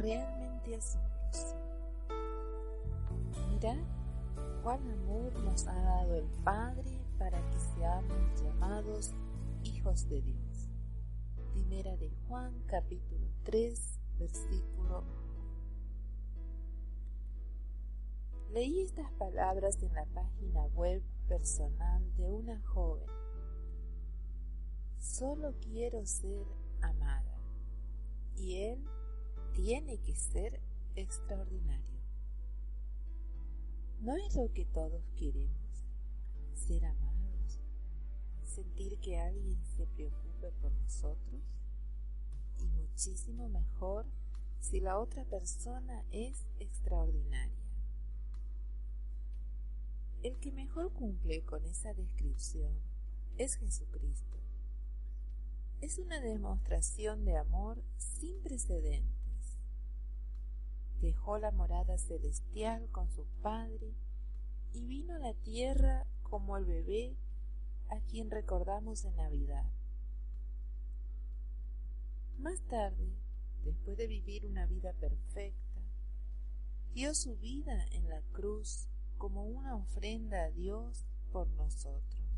realmente asombroso. Mirad cuán amor nos ha dado el Padre para que seamos llamados hijos de Dios. Primera de Juan capítulo 3 versículo Leí estas palabras en la página web personal de una joven. Solo quiero ser amada. Y él tiene que ser extraordinario. ¿No es lo que todos queremos? Ser amados, sentir que alguien se preocupe por nosotros y muchísimo mejor si la otra persona es extraordinaria. El que mejor cumple con esa descripción es Jesucristo. Es una demostración de amor sin precedentes dejó la morada celestial con su padre y vino a la tierra como el bebé a quien recordamos en Navidad. Más tarde, después de vivir una vida perfecta, dio su vida en la cruz como una ofrenda a Dios por nosotros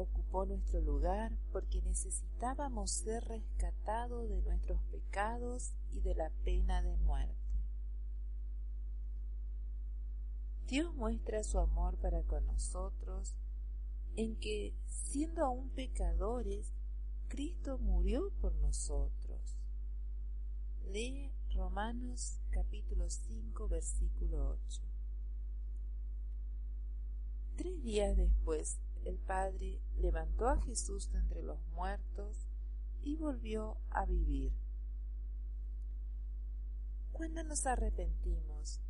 ocupó nuestro lugar porque necesitábamos ser rescatados de nuestros pecados y de la pena de muerte. Dios muestra su amor para con nosotros en que, siendo aún pecadores, Cristo murió por nosotros. Lee Romanos capítulo 5 versículo 8. Tres días después el Padre levantó a Jesús de entre los muertos y volvió a vivir. Cuando nos arrepentimos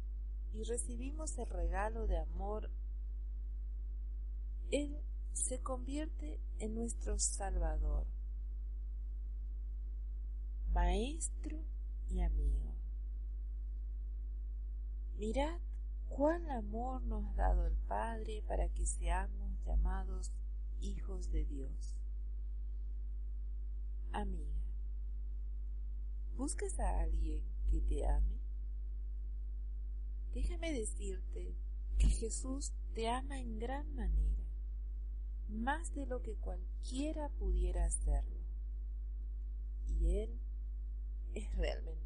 y recibimos el regalo de amor, Él se convierte en nuestro Salvador, Maestro y amigo. Mirad cuán amor nos ha dado el Padre para que seamos llamados hijos de Dios. Amiga, ¿buscas a alguien que te ame? Déjame decirte que Jesús te ama en gran manera, más de lo que cualquiera pudiera hacerlo. Y Él es realmente